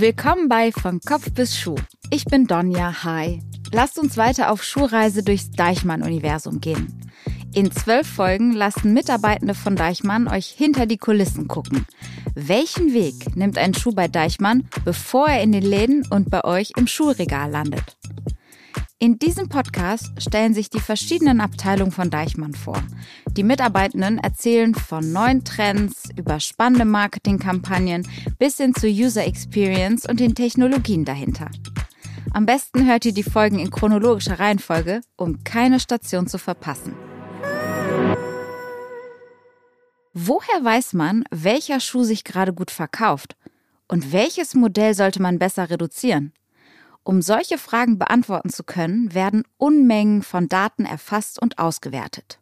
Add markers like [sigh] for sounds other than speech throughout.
Willkommen bei Von Kopf bis Schuh. Ich bin Donja, hi. Lasst uns weiter auf Schuhreise durchs Deichmann-Universum gehen. In zwölf Folgen lassen Mitarbeitende von Deichmann euch hinter die Kulissen gucken. Welchen Weg nimmt ein Schuh bei Deichmann, bevor er in den Läden und bei euch im Schuhregal landet? In diesem Podcast stellen sich die verschiedenen Abteilungen von Deichmann vor. Die Mitarbeitenden erzählen von neuen Trends über spannende Marketingkampagnen bis hin zur User Experience und den Technologien dahinter. Am besten hört ihr die Folgen in chronologischer Reihenfolge, um keine Station zu verpassen. Woher weiß man, welcher Schuh sich gerade gut verkauft? Und welches Modell sollte man besser reduzieren? Um solche Fragen beantworten zu können, werden Unmengen von Daten erfasst und ausgewertet.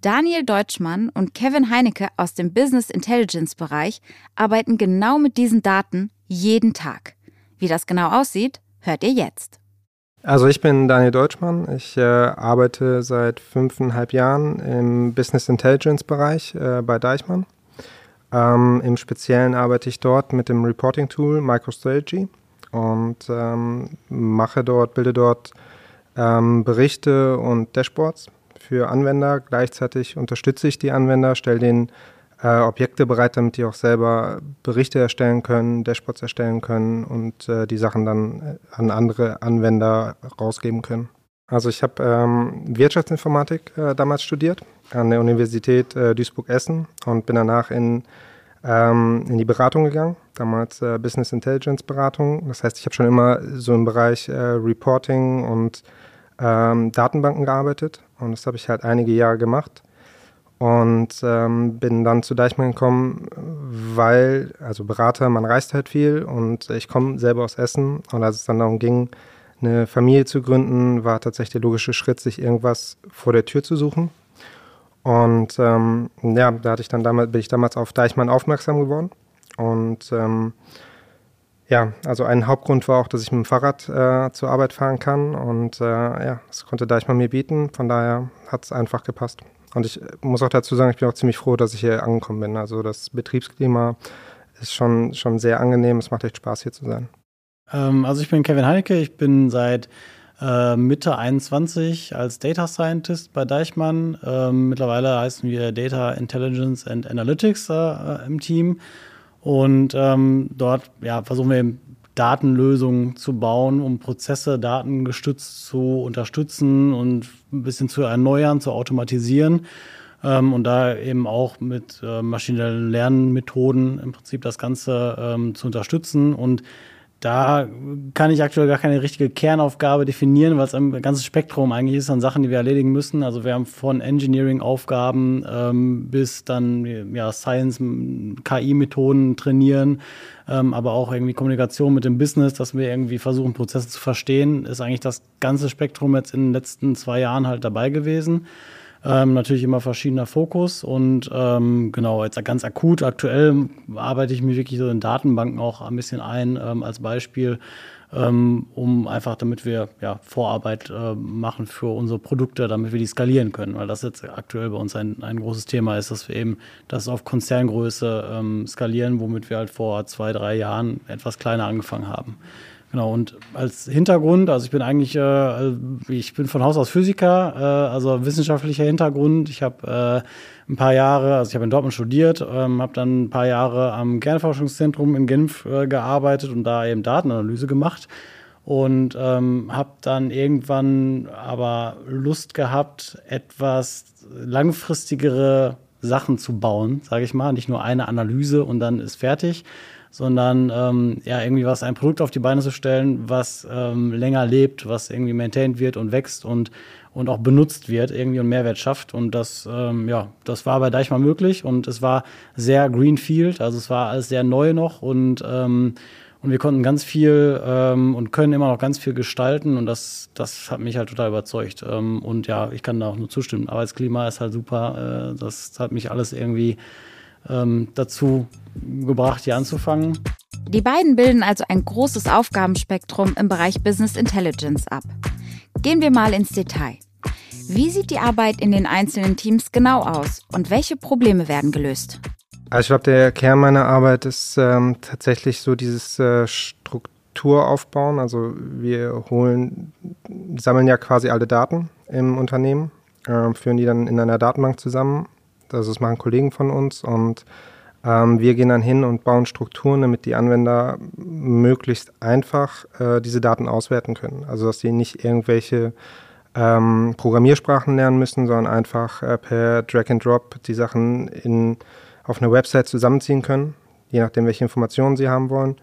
Daniel Deutschmann und Kevin Heinecke aus dem Business Intelligence Bereich arbeiten genau mit diesen Daten jeden Tag. Wie das genau aussieht, hört ihr jetzt. Also ich bin Daniel Deutschmann. Ich äh, arbeite seit fünfeinhalb Jahren im Business Intelligence Bereich äh, bei Deichmann. Ähm, Im Speziellen arbeite ich dort mit dem Reporting Tool MicroStrategy und ähm, mache dort, bilde dort ähm, Berichte und Dashboards für Anwender. Gleichzeitig unterstütze ich die Anwender, stelle denen äh, Objekte bereit, damit die auch selber Berichte erstellen können, Dashboards erstellen können und äh, die Sachen dann äh, an andere Anwender rausgeben können. Also ich habe ähm, Wirtschaftsinformatik äh, damals studiert an der Universität äh, Duisburg-Essen und bin danach in ähm, in die Beratung gegangen, damals äh, Business Intelligence Beratung. Das heißt, ich habe schon immer so im Bereich äh, Reporting und ähm, Datenbanken gearbeitet und das habe ich halt einige Jahre gemacht und ähm, bin dann zu Deichmann gekommen, weil, also Berater, man reist halt viel und ich komme selber aus Essen und als es dann darum ging, eine Familie zu gründen, war tatsächlich der logische Schritt, sich irgendwas vor der Tür zu suchen. Und ähm, ja, da hatte ich dann damals, bin ich damals auf Deichmann aufmerksam geworden. Und ähm, ja, also ein Hauptgrund war auch, dass ich mit dem Fahrrad äh, zur Arbeit fahren kann. Und äh, ja, das konnte Deichmann mir bieten. Von daher hat es einfach gepasst. Und ich muss auch dazu sagen, ich bin auch ziemlich froh, dass ich hier angekommen bin. Also das Betriebsklima ist schon, schon sehr angenehm. Es macht echt Spaß, hier zu sein. Ähm, also ich bin Kevin Heinecke. Ich bin seit äh, Mitte 21 als Data Scientist bei Deichmann. Ähm, mittlerweile heißen wir Data Intelligence and Analytics äh, im Team. Und ähm, dort ja, versuchen wir eben Datenlösungen zu bauen, um Prozesse datengestützt zu unterstützen und ein bisschen zu erneuern, zu automatisieren. Ähm, und da eben auch mit äh, maschinellen Lernmethoden im Prinzip das Ganze ähm, zu unterstützen. Und da kann ich aktuell gar keine richtige Kernaufgabe definieren, weil es ein ganzes Spektrum eigentlich ist an Sachen, die wir erledigen müssen. Also wir haben von Engineering-Aufgaben ähm, bis dann ja, Science, KI-Methoden trainieren, ähm, aber auch irgendwie Kommunikation mit dem Business, dass wir irgendwie versuchen, Prozesse zu verstehen, ist eigentlich das ganze Spektrum jetzt in den letzten zwei Jahren halt dabei gewesen. Ähm, natürlich immer verschiedener Fokus und ähm, genau, jetzt ganz akut, aktuell arbeite ich mich wirklich so in Datenbanken auch ein bisschen ein ähm, als Beispiel, ähm, um einfach, damit wir ja, Vorarbeit äh, machen für unsere Produkte, damit wir die skalieren können, weil das jetzt aktuell bei uns ein, ein großes Thema ist, dass wir eben das auf Konzerngröße ähm, skalieren, womit wir halt vor zwei, drei Jahren etwas kleiner angefangen haben. Genau, und als Hintergrund, also ich bin eigentlich, äh, ich bin von Haus aus Physiker, äh, also wissenschaftlicher Hintergrund. Ich habe äh, ein paar Jahre, also ich habe in Dortmund studiert, ähm, habe dann ein paar Jahre am Kernforschungszentrum in Genf äh, gearbeitet und da eben Datenanalyse gemacht. Und ähm, habe dann irgendwann aber Lust gehabt, etwas langfristigere Sachen zu bauen, sage ich mal. Nicht nur eine Analyse und dann ist fertig, sondern ähm, ja, irgendwie was, ein Produkt auf die Beine zu stellen, was ähm, länger lebt, was irgendwie maintained wird und wächst und, und auch benutzt wird, irgendwie einen Mehrwert schafft. Und das, ähm, ja, das war bei Deichmann möglich und es war sehr Greenfield, also es war alles sehr neu noch und ähm, und wir konnten ganz viel ähm, und können immer noch ganz viel gestalten und das, das hat mich halt total überzeugt. Ähm, und ja, ich kann da auch nur zustimmen. Arbeitsklima ist halt super. Äh, das hat mich alles irgendwie ähm, dazu gebracht, hier anzufangen. Die beiden bilden also ein großes Aufgabenspektrum im Bereich Business Intelligence ab. Gehen wir mal ins Detail. Wie sieht die Arbeit in den einzelnen Teams genau aus und welche Probleme werden gelöst? Also ich glaube, der Kern meiner Arbeit ist ähm, tatsächlich so dieses äh, Strukturaufbauen. Also wir holen, sammeln ja quasi alle Daten im Unternehmen, äh, führen die dann in einer Datenbank zusammen. Also das machen Kollegen von uns und ähm, wir gehen dann hin und bauen Strukturen, damit die Anwender möglichst einfach äh, diese Daten auswerten können. Also dass sie nicht irgendwelche ähm, Programmiersprachen lernen müssen, sondern einfach äh, per Drag and Drop die Sachen in, auf einer Website zusammenziehen können, je nachdem, welche Informationen sie haben wollen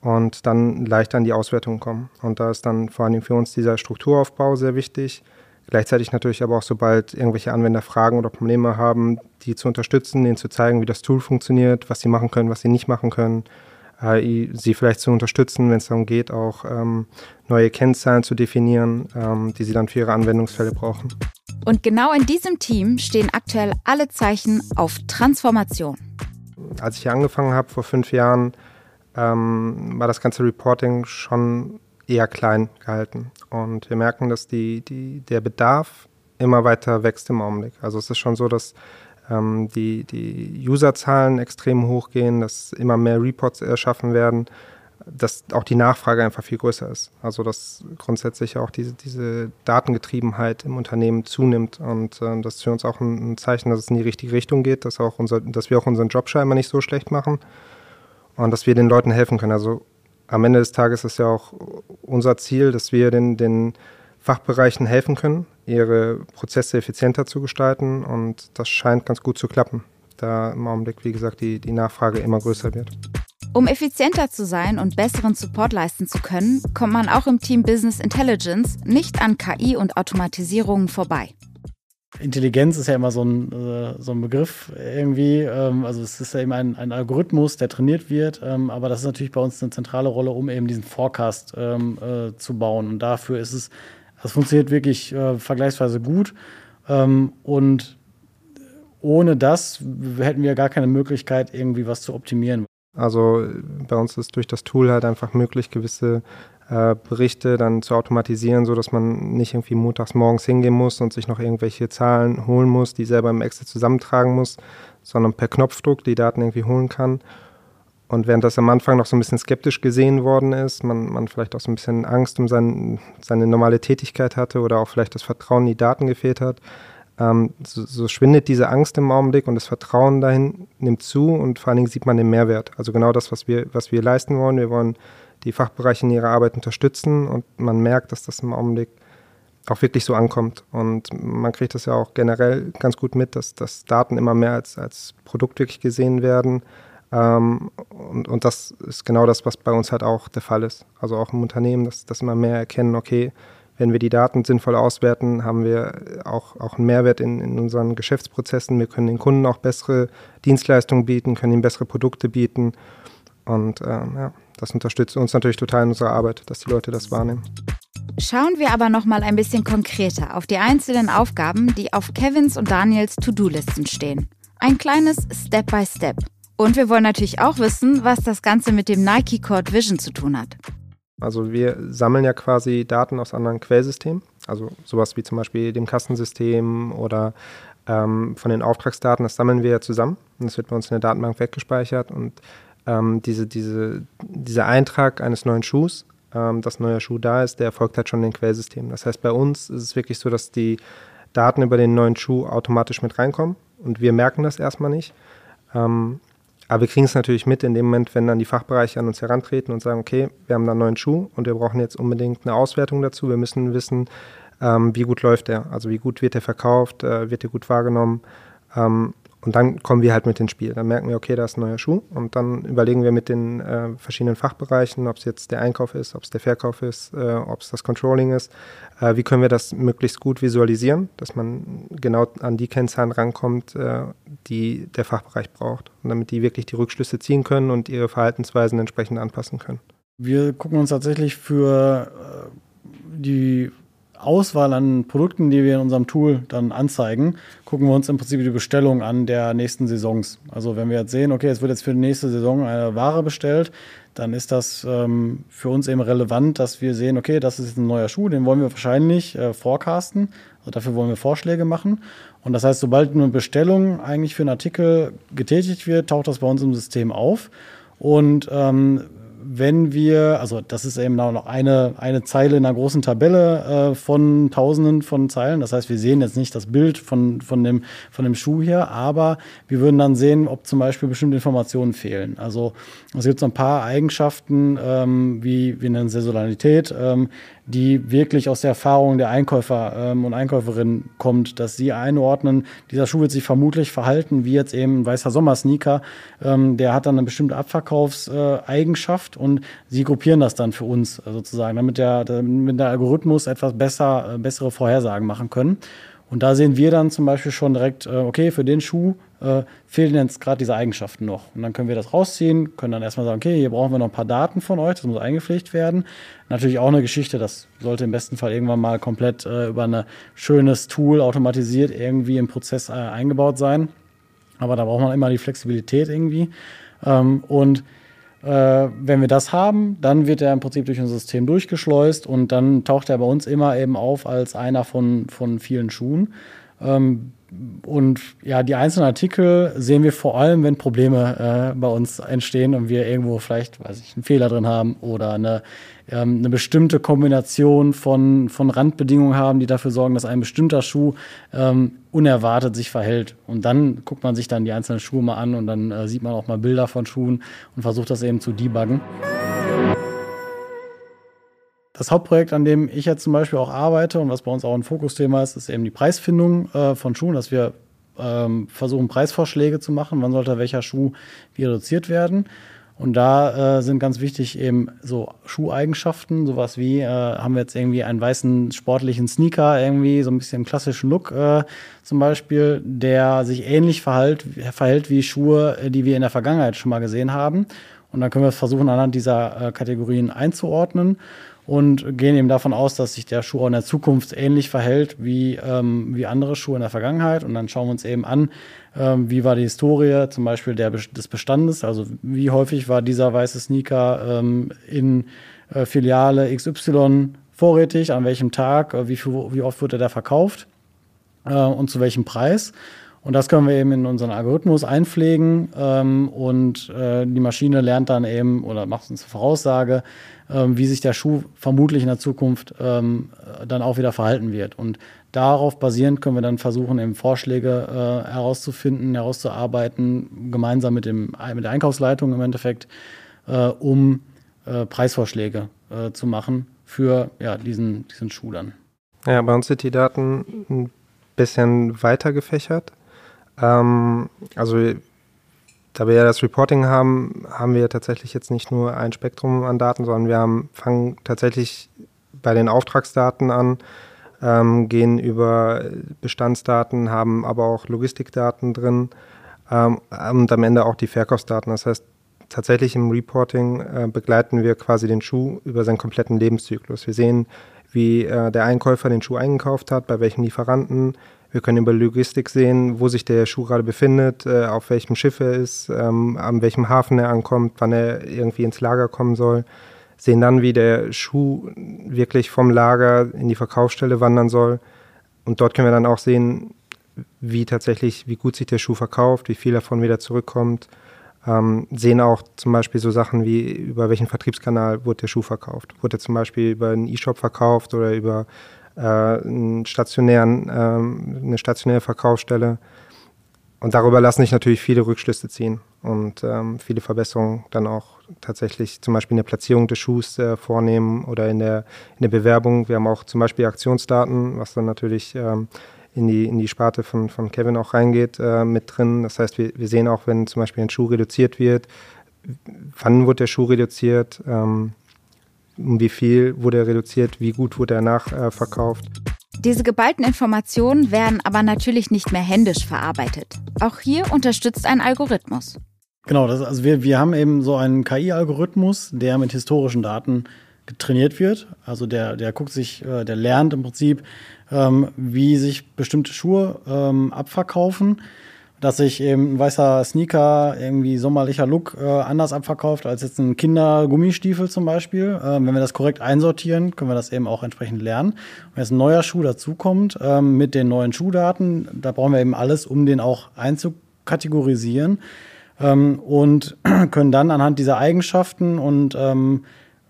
und dann leicht an die Auswertung kommen. Und da ist dann vor allem für uns dieser Strukturaufbau sehr wichtig Gleichzeitig natürlich aber auch, sobald irgendwelche Anwender Fragen oder Probleme haben, die zu unterstützen, denen zu zeigen, wie das Tool funktioniert, was sie machen können, was sie nicht machen können, äh, sie vielleicht zu unterstützen, wenn es darum geht, auch ähm, neue Kennzahlen zu definieren, ähm, die sie dann für ihre Anwendungsfälle brauchen. Und genau in diesem Team stehen aktuell alle Zeichen auf Transformation. Als ich hier angefangen habe vor fünf Jahren, ähm, war das ganze Reporting schon eher klein gehalten. Und wir merken, dass die, die, der Bedarf immer weiter wächst im Augenblick. Also es ist schon so, dass ähm, die, die Userzahlen extrem hochgehen, dass immer mehr Reports erschaffen werden, dass auch die Nachfrage einfach viel größer ist. Also dass grundsätzlich auch diese, diese Datengetriebenheit im Unternehmen zunimmt und äh, das ist für uns auch ein, ein, Zeichen, dass es in die richtige Richtung geht, dass, auch unser, dass wir auch unseren Job scheinbar nicht so schlecht machen und dass wir den Leuten helfen können. Also am Ende des Tages ist ja auch unser Ziel, dass wir den, den Fachbereichen helfen können, ihre Prozesse effizienter zu gestalten und das scheint ganz gut zu klappen, da im Augenblick, wie gesagt, die, die Nachfrage immer größer wird. Um effizienter zu sein und besseren Support leisten zu können, kommt man auch im Team Business Intelligence nicht an KI und Automatisierungen vorbei. Intelligenz ist ja immer so ein, äh, so ein Begriff irgendwie. Ähm, also es ist ja eben ein, ein Algorithmus, der trainiert wird. Ähm, aber das ist natürlich bei uns eine zentrale Rolle, um eben diesen Forecast ähm, äh, zu bauen. Und dafür ist es, das funktioniert wirklich äh, vergleichsweise gut. und ohne das hätten wir gar keine Möglichkeit, irgendwie was zu optimieren. Also bei uns ist durch das Tool halt einfach möglich, gewisse Berichte dann zu automatisieren, sodass man nicht irgendwie montags morgens hingehen muss und sich noch irgendwelche Zahlen holen muss, die selber im Excel zusammentragen muss, sondern per Knopfdruck die Daten irgendwie holen kann. Und während das am Anfang noch so ein bisschen skeptisch gesehen worden ist, man, man vielleicht auch so ein bisschen Angst um sein, seine normale Tätigkeit hatte oder auch vielleicht das Vertrauen in die Daten gefehlt hat, ähm, so, so, schwindet diese Angst im Augenblick und das Vertrauen dahin nimmt zu und vor allen Dingen sieht man den Mehrwert. Also genau das, was wir, was wir leisten wollen. Wir wollen die Fachbereiche in ihrer Arbeit unterstützen und man merkt, dass das im Augenblick auch wirklich so ankommt. Und man kriegt das ja auch generell ganz gut mit, dass, dass Daten immer mehr als, als Produkt wirklich gesehen werden. Ähm, und, und das ist genau das, was bei uns halt auch der Fall ist. Also auch im Unternehmen, dass, dass immer mehr erkennen, okay, wenn wir die Daten sinnvoll auswerten, haben wir auch, auch einen Mehrwert in, in unseren Geschäftsprozessen. Wir können den Kunden auch bessere Dienstleistungen bieten, können ihnen bessere Produkte bieten. Und ähm, ja, das unterstützt uns natürlich total in unserer Arbeit, dass die Leute das wahrnehmen. Schauen wir aber noch mal ein bisschen konkreter auf die einzelnen Aufgaben, die auf Kevins und Daniels To-Do-Listen stehen. Ein kleines Step by Step. Und wir wollen natürlich auch wissen, was das Ganze mit dem Nike Cord Vision zu tun hat. Also wir sammeln ja quasi Daten aus anderen Quellsystemen, also sowas wie zum Beispiel dem Kassensystem oder ähm, von den Auftragsdaten, das sammeln wir ja zusammen und das wird bei uns in der Datenbank weggespeichert und ähm, diese, diese, dieser Eintrag eines neuen Schuhs, ähm, dass ein neuer Schuh da ist, der erfolgt halt schon in den Quellsystemen. Das heißt, bei uns ist es wirklich so, dass die Daten über den neuen Schuh automatisch mit reinkommen und wir merken das erstmal nicht. Ähm, aber wir kriegen es natürlich mit in dem Moment, wenn dann die Fachbereiche an uns herantreten und sagen, okay, wir haben da einen neuen Schuh und wir brauchen jetzt unbedingt eine Auswertung dazu. Wir müssen wissen, ähm, wie gut läuft der, also wie gut wird der verkauft, äh, wird der gut wahrgenommen. Ähm, und dann kommen wir halt mit ins Spiel. Dann merken wir, okay, da ist ein neuer Schuh. Und dann überlegen wir mit den äh, verschiedenen Fachbereichen, ob es jetzt der Einkauf ist, ob es der Verkauf ist, äh, ob es das Controlling ist. Äh, wie können wir das möglichst gut visualisieren, dass man genau an die Kennzahlen rankommt, äh, die der Fachbereich braucht. Und damit die wirklich die Rückschlüsse ziehen können und ihre Verhaltensweisen entsprechend anpassen können. Wir gucken uns tatsächlich für äh, die Auswahl an Produkten, die wir in unserem Tool dann anzeigen, gucken wir uns im Prinzip die Bestellung an der nächsten Saisons. Also wenn wir jetzt sehen, okay, es wird jetzt für die nächste Saison eine Ware bestellt, dann ist das ähm, für uns eben relevant, dass wir sehen, okay, das ist ein neuer Schuh, den wollen wir wahrscheinlich äh, forecasten. Also dafür wollen wir Vorschläge machen. Und das heißt, sobald eine Bestellung eigentlich für einen Artikel getätigt wird, taucht das bei uns im System auf. Und ähm, wenn wir, also das ist eben noch eine, eine Zeile in einer großen Tabelle äh, von Tausenden von Zeilen. Das heißt, wir sehen jetzt nicht das Bild von, von, dem, von dem Schuh hier, aber wir würden dann sehen, ob zum Beispiel bestimmte Informationen fehlen. Also es gibt so ein paar Eigenschaften, ähm, wie wir nennen Saisonalität, ähm, die wirklich aus der Erfahrung der Einkäufer ähm, und Einkäuferinnen kommt, dass sie einordnen, dieser Schuh wird sich vermutlich verhalten wie jetzt eben ein weißer Sommersneaker. Ähm, der hat dann eine bestimmte Abverkaufseigenschaft und sie gruppieren das dann für uns sozusagen, damit der, damit der Algorithmus etwas besser, äh, bessere Vorhersagen machen können. Und da sehen wir dann zum Beispiel schon direkt, äh, okay, für den Schuh äh, fehlen jetzt gerade diese Eigenschaften noch. Und dann können wir das rausziehen, können dann erstmal sagen, okay, hier brauchen wir noch ein paar Daten von euch, das muss eingepflegt werden. Natürlich auch eine Geschichte, das sollte im besten Fall irgendwann mal komplett äh, über ein schönes Tool automatisiert irgendwie im Prozess äh, eingebaut sein. Aber da braucht man immer die Flexibilität irgendwie. Ähm, und wenn wir das haben, dann wird er im Prinzip durch unser System durchgeschleust und dann taucht er bei uns immer eben auf als einer von, von vielen Schuhen. Ähm, und ja, die einzelnen Artikel sehen wir vor allem, wenn Probleme äh, bei uns entstehen und wir irgendwo vielleicht, weiß ich, einen Fehler drin haben oder eine, ähm, eine bestimmte Kombination von, von Randbedingungen haben, die dafür sorgen, dass ein bestimmter Schuh ähm, unerwartet sich verhält. Und dann guckt man sich dann die einzelnen Schuhe mal an und dann äh, sieht man auch mal Bilder von Schuhen und versucht das eben zu debuggen. Das Hauptprojekt, an dem ich jetzt zum Beispiel auch arbeite und was bei uns auch ein Fokusthema ist, ist eben die Preisfindung äh, von Schuhen, dass wir ähm, versuchen, Preisvorschläge zu machen. Wann sollte welcher Schuh wie reduziert werden? Und da äh, sind ganz wichtig eben so Schuheigenschaften, sowas wie, äh, haben wir jetzt irgendwie einen weißen sportlichen Sneaker, irgendwie so ein bisschen klassischen Look äh, zum Beispiel, der sich ähnlich verhält, verhält wie Schuhe, äh, die wir in der Vergangenheit schon mal gesehen haben. Und dann können wir versuchen, anhand dieser äh, Kategorien einzuordnen und gehen eben davon aus, dass sich der Schuh auch in der Zukunft ähnlich verhält wie, ähm, wie andere Schuhe in der Vergangenheit. Und dann schauen wir uns eben an, ähm, wie war die Historie zum Beispiel der, des Bestandes, also wie häufig war dieser weiße Sneaker ähm, in äh, Filiale XY vorrätig, an welchem Tag, äh, wie, viel, wie oft wurde der verkauft äh, und zu welchem Preis. Und das können wir eben in unseren Algorithmus einpflegen ähm, und äh, die Maschine lernt dann eben oder macht uns eine Voraussage, ähm, wie sich der Schuh vermutlich in der Zukunft ähm, dann auch wieder verhalten wird. Und darauf basierend können wir dann versuchen, eben Vorschläge äh, herauszufinden, herauszuarbeiten, gemeinsam mit, dem, mit der Einkaufsleitung im Endeffekt, äh, um äh, Preisvorschläge äh, zu machen für ja, diesen, diesen Schuh dann. Ja, bei uns sind die Daten ein bisschen weiter gefächert. Ähm, also da wir ja das Reporting haben, haben wir tatsächlich jetzt nicht nur ein Spektrum an Daten, sondern wir haben, fangen tatsächlich bei den Auftragsdaten an, ähm, gehen über Bestandsdaten, haben aber auch Logistikdaten drin ähm, und am Ende auch die Verkaufsdaten. Das heißt, tatsächlich im Reporting äh, begleiten wir quasi den Schuh über seinen kompletten Lebenszyklus. Wir sehen, wie äh, der Einkäufer den Schuh eingekauft hat, bei welchem Lieferanten, wir können über Logistik sehen, wo sich der Schuh gerade befindet, äh, auf welchem Schiff er ist, ähm, an welchem Hafen er ankommt, wann er irgendwie ins Lager kommen soll. Sehen dann, wie der Schuh wirklich vom Lager in die Verkaufsstelle wandern soll. Und dort können wir dann auch sehen, wie tatsächlich, wie gut sich der Schuh verkauft, wie viel davon wieder zurückkommt. Ähm, sehen auch zum Beispiel so Sachen wie, über welchen Vertriebskanal wurde der Schuh verkauft. Wurde er zum Beispiel über einen E-Shop verkauft oder über äh, einen stationären, ähm, eine stationäre Verkaufsstelle. Und darüber lassen sich natürlich viele Rückschlüsse ziehen und ähm, viele Verbesserungen dann auch tatsächlich zum Beispiel in der Platzierung des Schuhs äh, vornehmen oder in der, in der Bewerbung. Wir haben auch zum Beispiel Aktionsdaten, was dann natürlich ähm, in, die, in die Sparte von, von Kevin auch reingeht, äh, mit drin. Das heißt, wir, wir sehen auch, wenn zum Beispiel ein Schuh reduziert wird, wann wird der Schuh reduziert, ähm, um wie viel wurde er reduziert, wie gut wurde er nachverkauft. Äh, Diese geballten Informationen werden aber natürlich nicht mehr händisch verarbeitet. Auch hier unterstützt ein Algorithmus. Genau, das, also wir, wir haben eben so einen KI-Algorithmus, der mit historischen Daten trainiert wird. Also der, der guckt sich, äh, der lernt im Prinzip, ähm, wie sich bestimmte Schuhe ähm, abverkaufen dass sich eben ein weißer Sneaker, irgendwie sommerlicher Look äh, anders abverkauft als jetzt ein Kindergummistiefel zum Beispiel. Ähm, wenn wir das korrekt einsortieren, können wir das eben auch entsprechend lernen. Wenn jetzt ein neuer Schuh dazukommt ähm, mit den neuen Schuhdaten, da brauchen wir eben alles, um den auch einzukategorisieren ähm, und [clears throat] können dann anhand dieser Eigenschaften und ähm,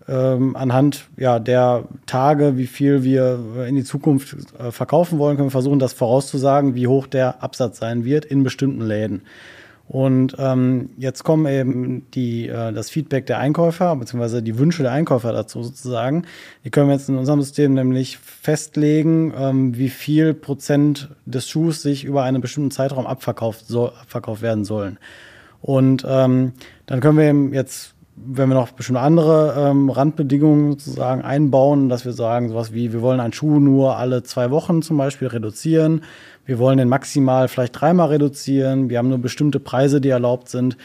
ähm, anhand ja, der Tage, wie viel wir in die Zukunft äh, verkaufen wollen, können wir versuchen, das vorauszusagen, wie hoch der Absatz sein wird in bestimmten Läden. Und ähm, jetzt kommen eben die, äh, das Feedback der Einkäufer, beziehungsweise die Wünsche der Einkäufer dazu sozusagen. Die können wir jetzt in unserem System nämlich festlegen, ähm, wie viel Prozent des Schuhs sich über einen bestimmten Zeitraum abverkauft, so, abverkauft werden sollen. Und ähm, dann können wir eben jetzt wenn wir noch bestimmte andere ähm, Randbedingungen sozusagen einbauen, dass wir sagen, sowas wie, wir wollen einen Schuh nur alle zwei Wochen zum Beispiel reduzieren, wir wollen den maximal vielleicht dreimal reduzieren, wir haben nur bestimmte Preise, die erlaubt sind,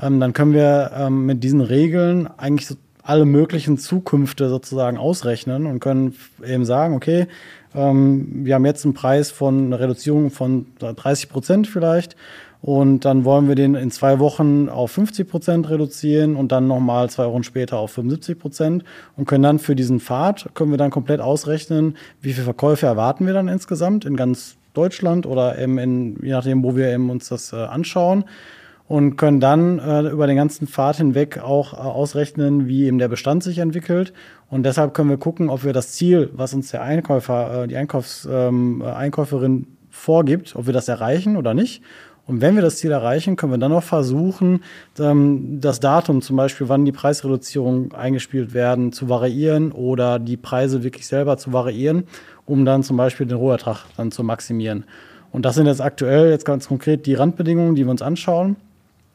ähm, dann können wir ähm, mit diesen Regeln eigentlich so alle möglichen Zukünfte sozusagen ausrechnen und können eben sagen, okay, ähm, wir haben jetzt einen Preis von einer Reduzierung von 30 Prozent vielleicht und dann wollen wir den in zwei Wochen auf 50 Prozent reduzieren und dann nochmal zwei Wochen später auf 75 Prozent und können dann für diesen Pfad, können wir dann komplett ausrechnen, wie viele Verkäufe erwarten wir dann insgesamt in ganz Deutschland oder eben in, je nachdem, wo wir eben uns das äh, anschauen und können dann äh, über den ganzen Pfad hinweg auch äh, ausrechnen, wie eben der Bestand sich entwickelt. Und deshalb können wir gucken, ob wir das Ziel, was uns der Einkäufer, äh, die Einkaufs, ähm, Einkäuferin vorgibt, ob wir das erreichen oder nicht. Und wenn wir das Ziel erreichen, können wir dann noch versuchen, ähm, das Datum zum Beispiel, wann die Preisreduzierungen eingespielt werden, zu variieren oder die Preise wirklich selber zu variieren, um dann zum Beispiel den Rohertrag dann zu maximieren. Und das sind jetzt aktuell jetzt ganz konkret die Randbedingungen, die wir uns anschauen.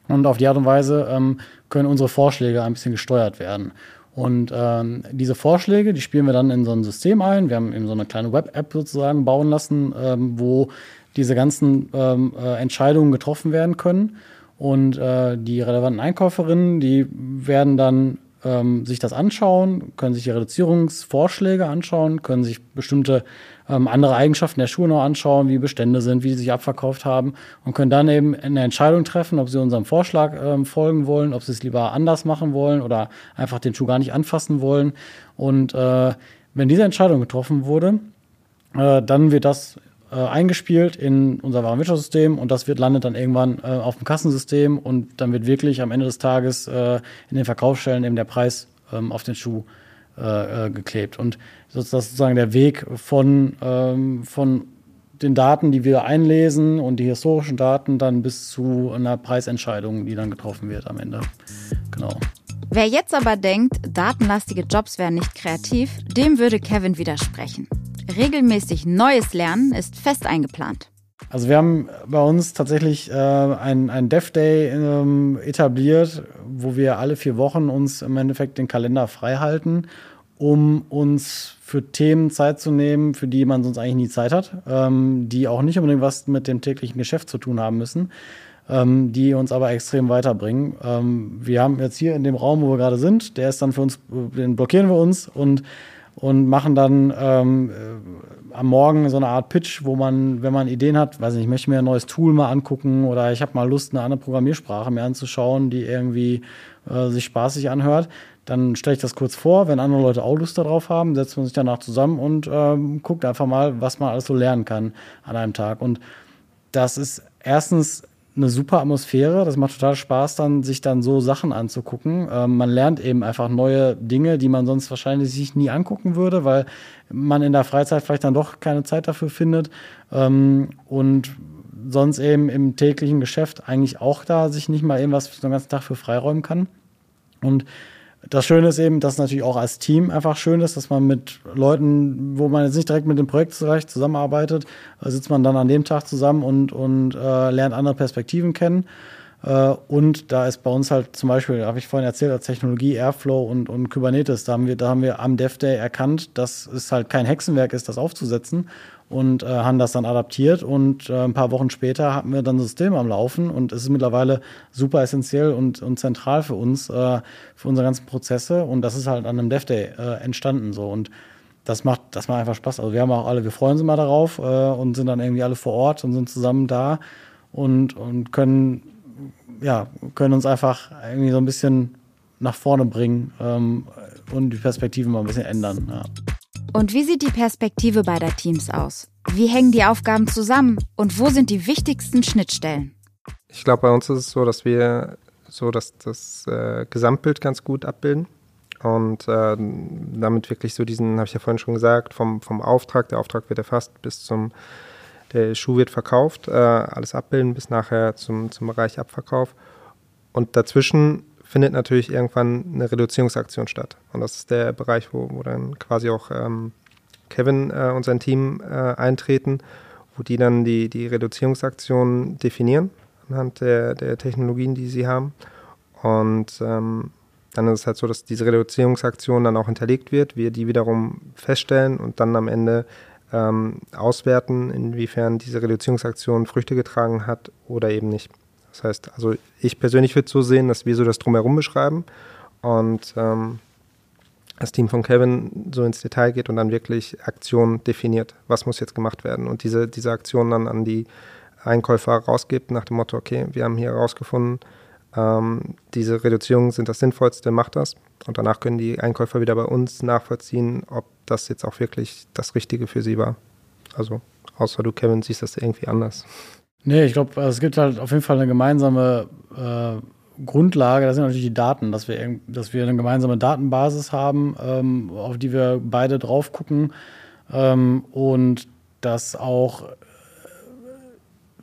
Und auf die Art und Weise ähm, können unsere Vorschläge ein bisschen gesteuert werden. Und ähm, diese Vorschläge, die spielen wir dann in so ein System ein. Wir haben eben so eine kleine Web-App sozusagen bauen lassen, ähm, wo diese ganzen ähm, äh, Entscheidungen getroffen werden können. Und äh, die relevanten Einkäuferinnen, die werden dann ähm, sich das anschauen, können sich die Reduzierungsvorschläge anschauen, können sich bestimmte ähm, andere Eigenschaften der Schuhe noch anschauen, wie Bestände sind, wie sie sich abverkauft haben und können dann eben eine Entscheidung treffen, ob sie unserem Vorschlag ähm, folgen wollen, ob sie es lieber anders machen wollen oder einfach den Schuh gar nicht anfassen wollen. Und äh, wenn diese Entscheidung getroffen wurde, äh, dann wird das äh, eingespielt in unser Warenwirtschaftssystem und das wird landet dann irgendwann äh, auf dem Kassensystem und dann wird wirklich am Ende des Tages äh, in den Verkaufsstellen eben der Preis ähm, auf den Schuh äh, äh, geklebt. Und das ist sozusagen der Weg von, ähm, von den Daten, die wir einlesen und die historischen Daten dann bis zu einer Preisentscheidung, die dann getroffen wird am Ende. Genau. Wer jetzt aber denkt, datenlastige Jobs wären nicht kreativ, dem würde Kevin widersprechen. Regelmäßig neues Lernen ist fest eingeplant. Also wir haben bei uns tatsächlich äh, ein, ein Dev Day ähm, etabliert, wo wir alle vier Wochen uns im Endeffekt den Kalender frei halten, um uns für Themen Zeit zu nehmen, für die man sonst eigentlich nie Zeit hat, ähm, die auch nicht unbedingt was mit dem täglichen Geschäft zu tun haben müssen, ähm, die uns aber extrem weiterbringen. Ähm, wir haben jetzt hier in dem Raum, wo wir gerade sind, der ist dann für uns, den blockieren wir uns und und machen dann ähm, äh, am Morgen so eine Art Pitch, wo man, wenn man Ideen hat, weiß nicht, ich möchte mir ein neues Tool mal angucken oder ich habe mal Lust, eine andere Programmiersprache mir anzuschauen, die irgendwie äh, sich spaßig anhört, dann stelle ich das kurz vor. Wenn andere Leute auch Lust darauf haben, setzt man sich danach zusammen und ähm, guckt einfach mal, was man alles so lernen kann an einem Tag. Und das ist erstens eine super Atmosphäre. Das macht total Spaß, dann sich dann so Sachen anzugucken. Ähm, man lernt eben einfach neue Dinge, die man sonst wahrscheinlich sich nie angucken würde, weil man in der Freizeit vielleicht dann doch keine Zeit dafür findet. Ähm, und sonst eben im täglichen Geschäft eigentlich auch da sich nicht mal eben was den ganzen Tag für freiräumen kann. Und das Schöne ist eben, dass natürlich auch als Team einfach schön ist, dass man mit Leuten, wo man jetzt nicht direkt mit dem Projekt zusammenarbeitet, äh, sitzt man dann an dem Tag zusammen und, und äh, lernt andere Perspektiven kennen. Äh, und da ist bei uns halt zum Beispiel, habe ich vorhin erzählt, als Technologie Airflow und, und Kubernetes, da haben wir, da haben wir am Dev Day erkannt, dass es halt kein Hexenwerk ist, das aufzusetzen und äh, haben das dann adaptiert und äh, ein paar Wochen später hatten wir dann ein System am Laufen und es ist mittlerweile super essentiell und, und zentral für uns, äh, für unsere ganzen Prozesse und das ist halt an einem Dev Day äh, entstanden so und das macht, das macht einfach Spaß. Also wir haben auch alle, wir freuen uns immer darauf äh, und sind dann irgendwie alle vor Ort und sind zusammen da und, und können, ja, können uns einfach irgendwie so ein bisschen nach vorne bringen ähm, und die Perspektive mal ein bisschen ändern. Ja. Und wie sieht die Perspektive beider Teams aus? Wie hängen die Aufgaben zusammen und wo sind die wichtigsten Schnittstellen? Ich glaube, bei uns ist es so, dass wir so dass das äh, Gesamtbild ganz gut abbilden und äh, damit wirklich so diesen, habe ich ja vorhin schon gesagt, vom, vom Auftrag, der Auftrag wird erfasst bis zum, der Schuh wird verkauft, äh, alles abbilden bis nachher zum, zum Bereich Abverkauf. Und dazwischen findet natürlich irgendwann eine Reduzierungsaktion statt. Und das ist der Bereich, wo, wo dann quasi auch ähm, Kevin äh, und sein Team äh, eintreten, wo die dann die, die Reduzierungsaktion definieren anhand der, der Technologien, die sie haben. Und ähm, dann ist es halt so, dass diese Reduzierungsaktion dann auch hinterlegt wird, wir die wiederum feststellen und dann am Ende ähm, auswerten, inwiefern diese Reduzierungsaktion Früchte getragen hat oder eben nicht. Das heißt, also ich persönlich würde so sehen, dass wir so das Drumherum beschreiben und ähm, das Team von Kevin so ins Detail geht und dann wirklich Aktionen definiert, was muss jetzt gemacht werden und diese, diese Aktion dann an die Einkäufer rausgibt nach dem Motto, okay, wir haben hier herausgefunden, ähm, diese Reduzierungen sind das Sinnvollste, macht das. Und danach können die Einkäufer wieder bei uns nachvollziehen, ob das jetzt auch wirklich das Richtige für sie war. Also, außer du, Kevin, siehst das irgendwie anders. Nee, ich glaube, es gibt halt auf jeden Fall eine gemeinsame äh, Grundlage, das sind natürlich die Daten, dass wir, dass wir eine gemeinsame Datenbasis haben, ähm, auf die wir beide drauf gucken ähm, und dass auch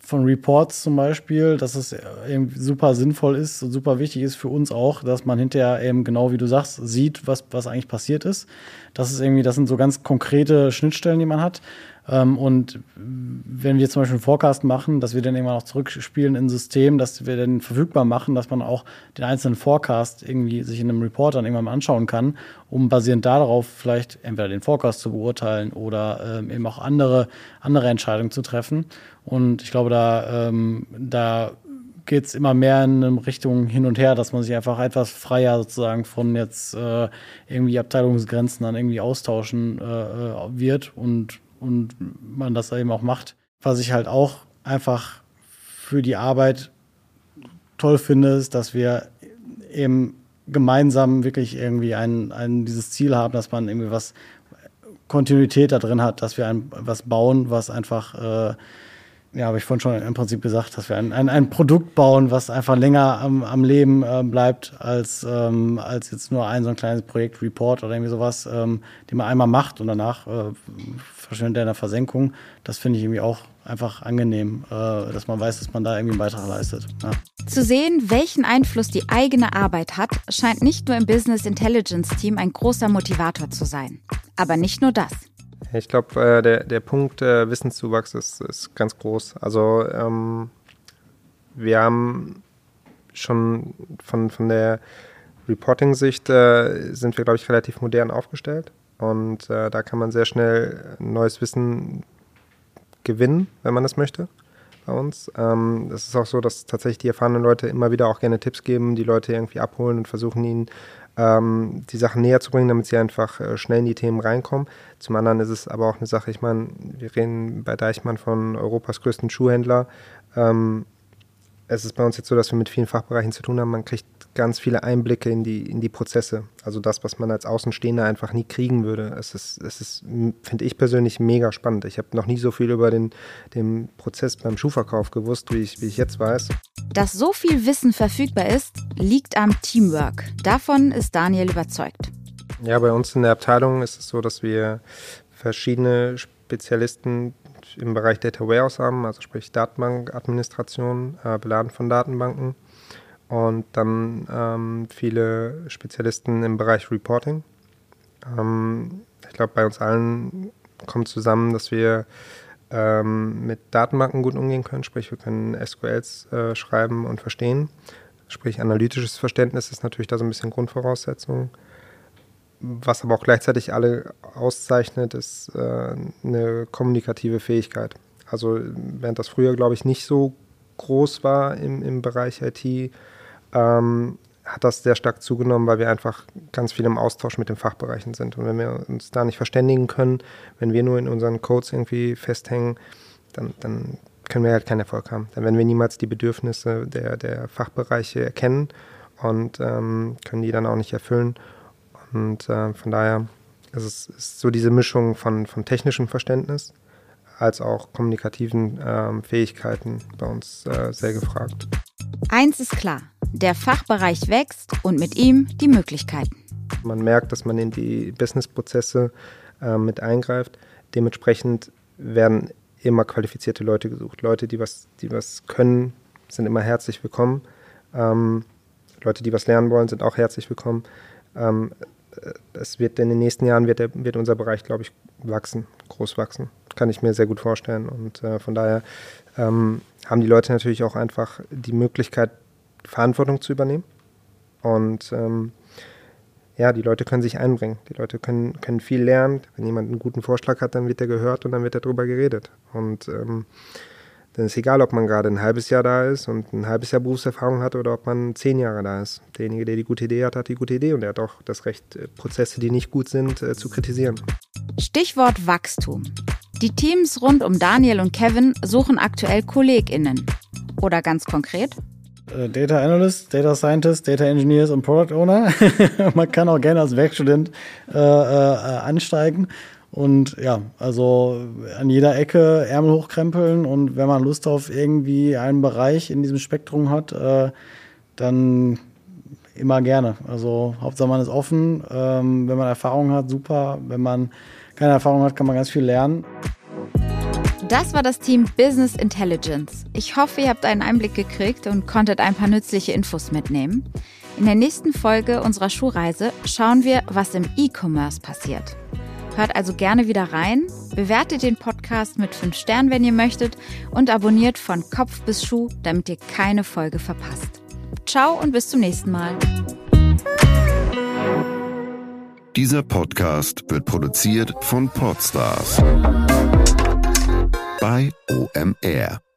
von Reports zum Beispiel, dass es eben super sinnvoll ist und super wichtig ist für uns auch, dass man hinterher eben genau wie du sagst, sieht, was, was eigentlich passiert ist. Das ist irgendwie, das sind so ganz konkrete Schnittstellen, die man hat. Ähm, und wenn wir zum Beispiel einen Forecast machen, dass wir dann irgendwann auch zurückspielen in ein System, dass wir dann verfügbar machen, dass man auch den einzelnen Forecast irgendwie sich in einem Report dann irgendwann mal anschauen kann, um basierend darauf vielleicht entweder den Forecast zu beurteilen oder ähm, eben auch andere, andere Entscheidungen zu treffen. Und ich glaube, da, ähm, da geht es immer mehr in eine Richtung hin und her, dass man sich einfach etwas freier sozusagen von jetzt äh, irgendwie Abteilungsgrenzen dann irgendwie austauschen äh, äh wird und und man das eben auch macht. Was ich halt auch einfach für die Arbeit toll finde, ist, dass wir eben gemeinsam wirklich irgendwie ein, ein dieses Ziel haben, dass man irgendwie was Kontinuität da drin hat, dass wir ein, was bauen, was einfach äh, ja, habe ich vorhin schon im Prinzip gesagt, dass wir ein, ein, ein Produkt bauen, was einfach länger am, am Leben äh, bleibt, als, ähm, als jetzt nur ein so ein kleines Projekt Report oder irgendwie sowas, ähm, den man einmal macht und danach äh, verschwindet er in der Versenkung. Das finde ich irgendwie auch einfach angenehm, äh, dass man weiß, dass man da irgendwie einen Beitrag leistet. Ja. Zu sehen, welchen Einfluss die eigene Arbeit hat, scheint nicht nur im Business Intelligence Team ein großer Motivator zu sein. Aber nicht nur das. Ich glaube, äh, der, der Punkt äh, Wissenszuwachs ist, ist ganz groß. Also ähm, wir haben schon von, von der Reporting-Sicht äh, sind wir, glaube ich, relativ modern aufgestellt. Und äh, da kann man sehr schnell neues Wissen gewinnen, wenn man das möchte bei uns. Ähm, es ist auch so, dass tatsächlich die erfahrenen Leute immer wieder auch gerne Tipps geben, die Leute irgendwie abholen und versuchen ihnen ähm, die Sachen näher zu bringen, damit sie einfach äh, schnell in die Themen reinkommen. Zum anderen ist es aber auch eine Sache, ich meine, wir reden bei Deichmann von Europas größten Schuhhändler. Ähm, es ist bei uns jetzt so, dass wir mit vielen Fachbereichen zu tun haben. Man kriegt ganz viele Einblicke in die, in die Prozesse. Also das, was man als Außenstehender einfach nie kriegen würde. Es ist, es ist finde ich persönlich, mega spannend. Ich habe noch nie so viel über den, den Prozess beim Schuhverkauf gewusst, wie ich, wie ich jetzt weiß. Dass so viel Wissen verfügbar ist, liegt am Teamwork. Davon ist Daniel überzeugt. Ja, bei uns in der Abteilung ist es so, dass wir verschiedene Spezialisten im Bereich Data Warehouse haben, also sprich Datenbankadministration, äh, Beladen von Datenbanken und dann ähm, viele Spezialisten im Bereich Reporting. Ähm, ich glaube, bei uns allen kommt zusammen, dass wir ähm, mit Datenbanken gut umgehen können, sprich wir können SQLs äh, schreiben und verstehen. Sprich analytisches Verständnis ist natürlich da so ein bisschen Grundvoraussetzung. Was aber auch gleichzeitig alle auszeichnet, ist äh, eine kommunikative Fähigkeit. Also während das früher, glaube ich, nicht so groß war im, im Bereich IT, ähm, hat das sehr stark zugenommen, weil wir einfach ganz viel im Austausch mit den Fachbereichen sind. Und wenn wir uns da nicht verständigen können, wenn wir nur in unseren Codes irgendwie festhängen, dann, dann können wir halt keinen Erfolg haben. Dann werden wir niemals die Bedürfnisse der, der Fachbereiche erkennen und ähm, können die dann auch nicht erfüllen. Und äh, von daher ist es ist so diese Mischung von, von technischem Verständnis als auch kommunikativen ähm, Fähigkeiten bei uns äh, sehr gefragt. Eins ist klar, der Fachbereich wächst und mit ihm die Möglichkeiten. Man merkt, dass man in die Businessprozesse äh, mit eingreift. Dementsprechend werden immer qualifizierte Leute gesucht. Leute, die was, die was können, sind immer herzlich willkommen. Ähm, Leute, die was lernen wollen, sind auch herzlich willkommen. Ähm, es wird in den nächsten Jahren wird, der, wird unser Bereich, glaube ich, wachsen, groß wachsen. Kann ich mir sehr gut vorstellen. Und äh, von daher ähm, haben die Leute natürlich auch einfach die Möglichkeit, Verantwortung zu übernehmen. Und ähm, ja, die Leute können sich einbringen. Die Leute können, können viel lernen. Wenn jemand einen guten Vorschlag hat, dann wird er gehört und dann wird darüber geredet. Und ähm, dann ist egal, ob man gerade ein halbes Jahr da ist und ein halbes Jahr Berufserfahrung hat oder ob man zehn Jahre da ist. Derjenige, der die gute Idee hat, hat die gute Idee und er hat auch das Recht, äh, Prozesse, die nicht gut sind, äh, zu kritisieren. Stichwort Wachstum. Die Teams rund um Daniel und Kevin suchen aktuell KollegInnen. Oder ganz konkret? Äh, Data Analyst, Data Scientist, Data Engineers und Product Owner. [laughs] Man kann auch gerne als Werkstudent äh, äh, ansteigen. Und ja, also an jeder Ecke Ärmel hochkrempeln und wenn man Lust auf irgendwie einen Bereich in diesem Spektrum hat, äh, dann immer gerne. Also Hauptsache man ist offen. Ähm, wenn man Erfahrung hat, super. Wenn man keine Erfahrung hat, kann man ganz viel lernen. Das war das Team Business Intelligence. Ich hoffe, ihr habt einen Einblick gekriegt und konntet ein paar nützliche Infos mitnehmen. In der nächsten Folge unserer Schuhreise schauen wir, was im E-Commerce passiert. Hört also gerne wieder rein, bewertet den Podcast mit 5 Sternen, wenn ihr möchtet und abonniert von Kopf bis Schuh, damit ihr keine Folge verpasst. Ciao und bis zum nächsten Mal. Dieser Podcast wird produziert von Podstars bei OMR.